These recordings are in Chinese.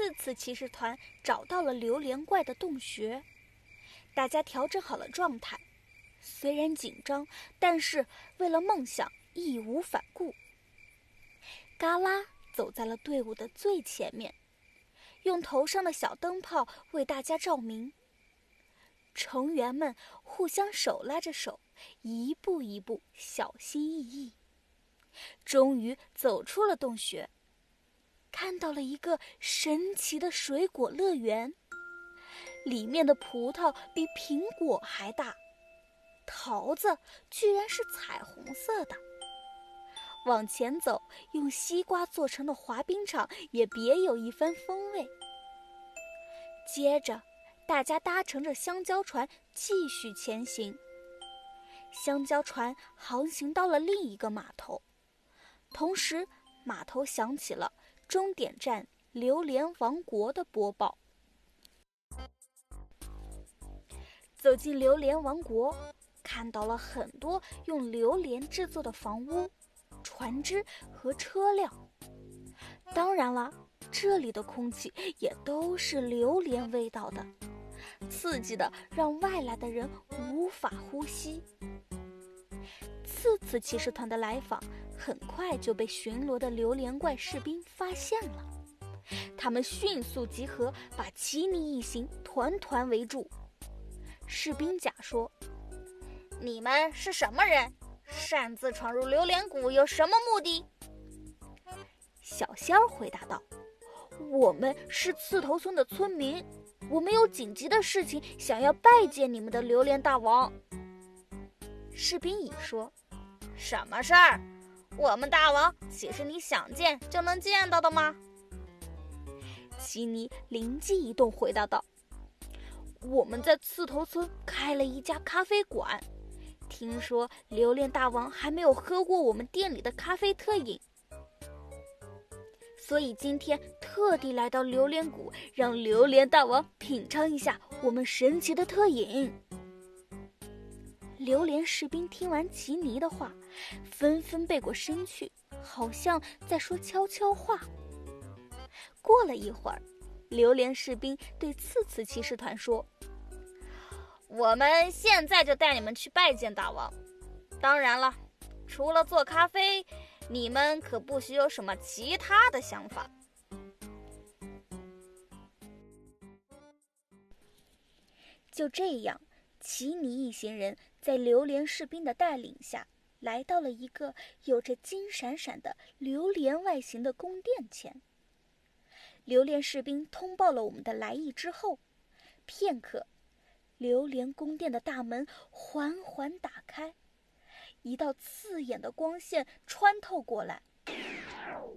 四次骑士团找到了榴莲怪的洞穴，大家调整好了状态，虽然紧张，但是为了梦想义无反顾。嘎啦走在了队伍的最前面，用头上的小灯泡为大家照明。成员们互相手拉着手，一步一步小心翼翼，终于走出了洞穴。看到了一个神奇的水果乐园，里面的葡萄比苹果还大，桃子居然是彩虹色的。往前走，用西瓜做成的滑冰场也别有一番风味。接着，大家搭乘着香蕉船继续前行。香蕉船航行到了另一个码头，同时码头响起了。终点站榴莲王国的播报。走进榴莲王国，看到了很多用榴莲制作的房屋、船只和车辆。当然了，这里的空气也都是榴莲味道的，刺激的让外来的人无法呼吸。次次骑士团的来访。很快就被巡逻的榴莲怪士兵发现了，他们迅速集合，把奇尼一行团团围住。士兵甲说：“你们是什么人？擅自闯入榴莲谷有什么目的？”小仙儿回答道：“我们是刺头村的村民，我们有紧急的事情想要拜见你们的榴莲大王。”士兵乙说：“什么事儿？”我们大王岂是你想见就能见到的吗？奇尼灵机一动，回答道：“我们在刺头村开了一家咖啡馆，听说榴莲大王还没有喝过我们店里的咖啡特饮，所以今天特地来到榴莲谷，让榴莲大王品尝一下我们神奇的特饮。”榴莲士兵听完吉尼的话，纷纷背过身去，好像在说悄悄话。过了一会儿，榴莲士兵对次次骑士团说：“我们现在就带你们去拜见大王。当然了，除了做咖啡，你们可不许有什么其他的想法。”就这样，奇尼一行人。在榴莲士兵的带领下，来到了一个有着金闪闪的榴莲外形的宫殿前。榴莲士兵通报了我们的来意之后，片刻，榴莲宫殿的大门缓缓打开，一道刺眼的光线穿透过来。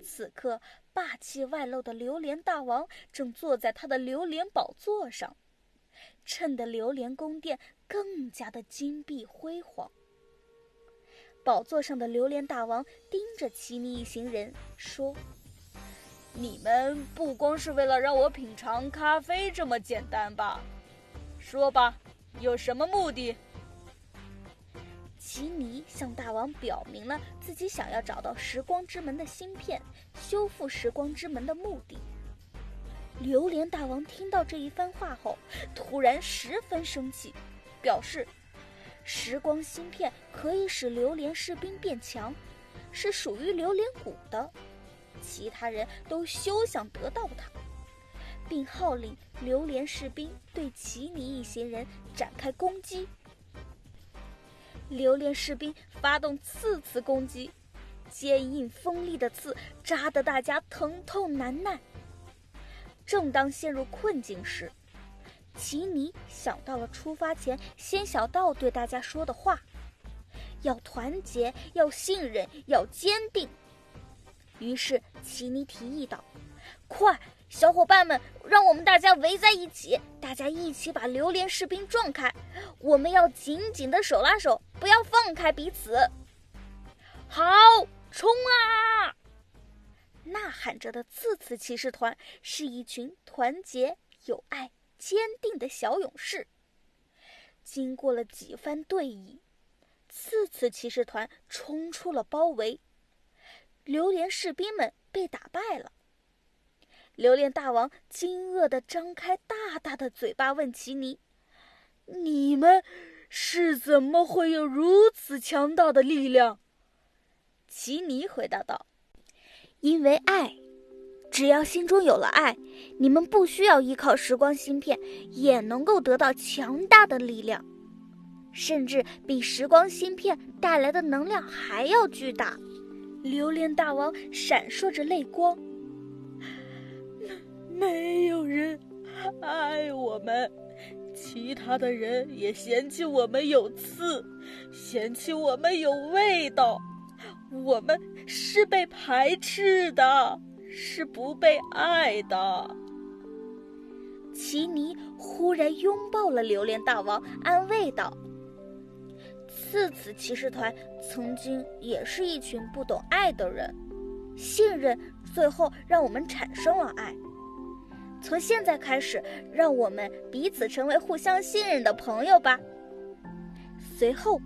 此刻，霸气外露的榴莲大王正坐在他的榴莲宝座上。衬得榴莲宫殿更加的金碧辉煌。宝座上的榴莲大王盯着奇尼一行人说：“你们不光是为了让我品尝咖啡这么简单吧？说吧，有什么目的？”奇尼向大王表明了自己想要找到时光之门的芯片，修复时光之门的目的。榴莲大王听到这一番话后，突然十分生气，表示时光芯片可以使榴莲士兵变强，是属于榴莲谷的，其他人都休想得到它，并号令榴莲士兵对奇尼一行人展开攻击。榴莲士兵发动次次攻击，坚硬锋利的刺扎得大家疼痛难耐。正当陷入困境时，奇尼想到了出发前仙小道对大家说的话：“要团结，要信任，要坚定。”于是奇尼提议道：“快，小伙伴们，让我们大家围在一起，大家一起把榴莲士兵撞开。我们要紧紧的手拉手，不要放开彼此。”好，冲啊！呐喊着的次次骑士团是一群团结、友爱、坚定的小勇士。经过了几番对弈，次次骑士团冲出了包围，榴莲士兵们被打败了。榴莲大王惊愕地张开大大的嘴巴，问奇尼：“你们是怎么会有如此强大的力量？”奇尼回答道：“因为爱，只要心中有了爱，你们不需要依靠时光芯片，也能够得到强大的力量，甚至比时光芯片带来的能量还要巨大。”榴莲大王闪烁着泪光。没有人爱我们，其他的人也嫌弃我们有刺，嫌弃我们有味道，我们是被排斥的，是不被爱的。奇尼忽然拥抱了榴莲大王，安慰道：“次子骑士团曾经也是一群不懂爱的人，信任最后让我们产生了爱。”从现在开始，让我们彼此成为互相信任的朋友吧。随后，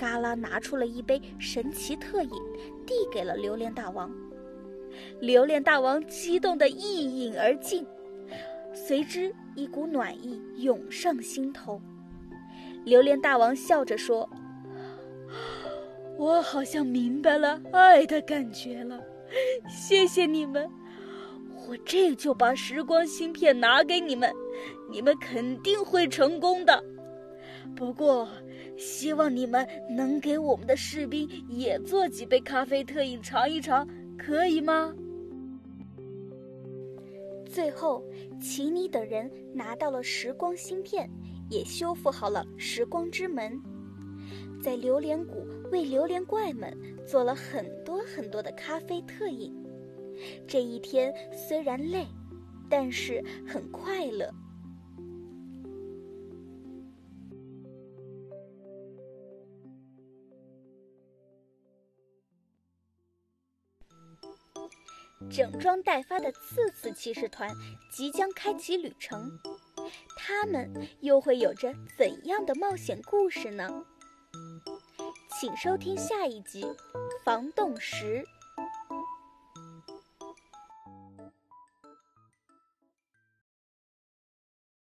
嘎啦拿出了一杯神奇特饮，递给了榴莲大王。榴莲大王激动的一饮而尽，随之一股暖意涌上心头。榴莲大王笑着说：“我好像明白了爱的感觉了，谢谢你们。”我这就把时光芯片拿给你们，你们肯定会成功的。不过，希望你们能给我们的士兵也做几杯咖啡特饮尝一尝，可以吗？最后，奇尼等人拿到了时光芯片，也修复好了时光之门，在榴莲谷为榴莲怪们做了很多很多的咖啡特饮。这一天虽然累，但是很快乐。整装待发的次次骑士团即将开启旅程，他们又会有着怎样的冒险故事呢？请收听下一集《防冻石》。